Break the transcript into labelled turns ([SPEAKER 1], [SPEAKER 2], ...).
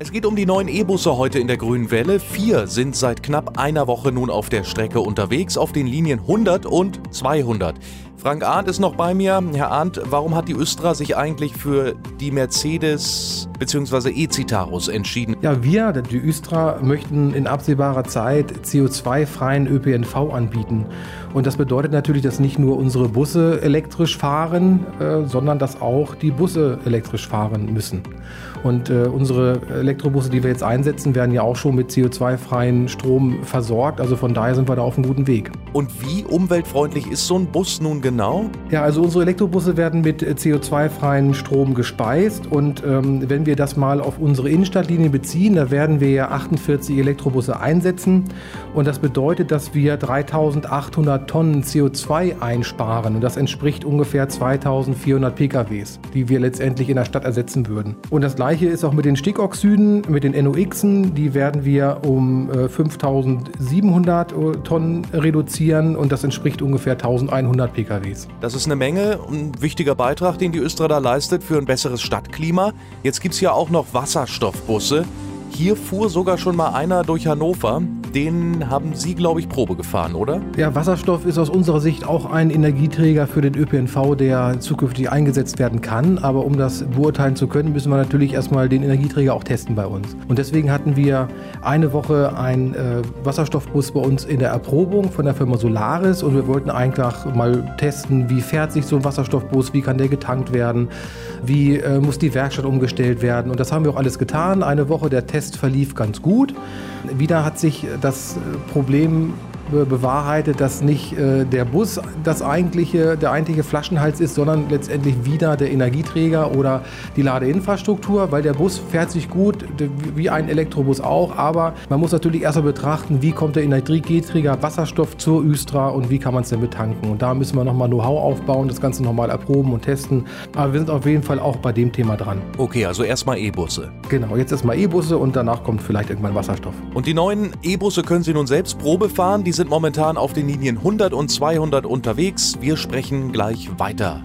[SPEAKER 1] Es geht um die neuen E-Busse heute in der Grünen Welle. Vier sind seit knapp einer Woche nun auf der Strecke unterwegs, auf den Linien 100 und 200. Frank Arndt ist noch bei mir. Herr Arndt, warum hat die Östra sich eigentlich für die Mercedes bzw. E-Citaros entschieden?
[SPEAKER 2] Ja, wir, die Östra, möchten in absehbarer Zeit CO2-freien ÖPNV anbieten. Und das bedeutet natürlich, dass nicht nur unsere Busse elektrisch fahren, äh, sondern dass auch die Busse elektrisch fahren müssen. Und äh, unsere Elektrobusse, die wir jetzt einsetzen, werden ja auch schon mit CO2-freien Strom versorgt. Also von daher sind wir da auf einem guten Weg.
[SPEAKER 1] Und wie umweltfreundlich ist so ein Bus nun genau?
[SPEAKER 2] Ja, also unsere Elektrobusse werden mit CO2-freien Strom gespeist. Und ähm, wenn wir das mal auf unsere Innenstadtlinie beziehen, da werden wir ja 48 Elektrobusse einsetzen. Und das bedeutet, dass wir 3800 Tonnen CO2 einsparen. Und das entspricht ungefähr 2400 PKWs, die wir letztendlich in der Stadt ersetzen würden. Und das gleiche ist auch mit den Stickoxiden, mit den NOxen. Die werden wir um 5700 äh, Tonnen reduzieren und das entspricht ungefähr 1100 PKWs.
[SPEAKER 1] Das ist eine Menge, ein wichtiger Beitrag, den die Östra da leistet für ein besseres Stadtklima. Jetzt gibt es ja auch noch Wasserstoffbusse. Hier fuhr sogar schon mal einer durch Hannover den haben Sie, glaube ich, Probe gefahren, oder?
[SPEAKER 2] Ja, Wasserstoff ist aus unserer Sicht auch ein Energieträger für den ÖPNV, der zukünftig eingesetzt werden kann. Aber um das beurteilen zu können, müssen wir natürlich erstmal den Energieträger auch testen bei uns. Und deswegen hatten wir eine Woche einen äh, Wasserstoffbus bei uns in der Erprobung von der Firma Solaris und wir wollten einfach mal testen, wie fährt sich so ein Wasserstoffbus, wie kann der getankt werden, wie äh, muss die Werkstatt umgestellt werden. Und das haben wir auch alles getan. Eine Woche der Test verlief ganz gut. Wieder hat sich das Problem bewahrheitet, dass nicht äh, der Bus das eigentliche, der eigentliche Flaschenhals ist, sondern letztendlich wieder der Energieträger oder die Ladeinfrastruktur, weil der Bus fährt sich gut, wie ein Elektrobus auch, aber man muss natürlich erstmal betrachten, wie kommt der Energieträger Wasserstoff zur Östra und wie kann man es denn betanken. Und da müssen wir nochmal Know-how aufbauen, das Ganze nochmal erproben und testen. Aber wir sind auf jeden Fall auch bei dem Thema dran.
[SPEAKER 1] Okay, also erstmal E-Busse.
[SPEAKER 2] Genau, jetzt erstmal E-Busse und danach kommt vielleicht irgendwann Wasserstoff.
[SPEAKER 1] Und die neuen E-Busse können Sie nun selbst Probe fahren. Die sind momentan auf den Linien 100 und 200 unterwegs. Wir sprechen gleich weiter.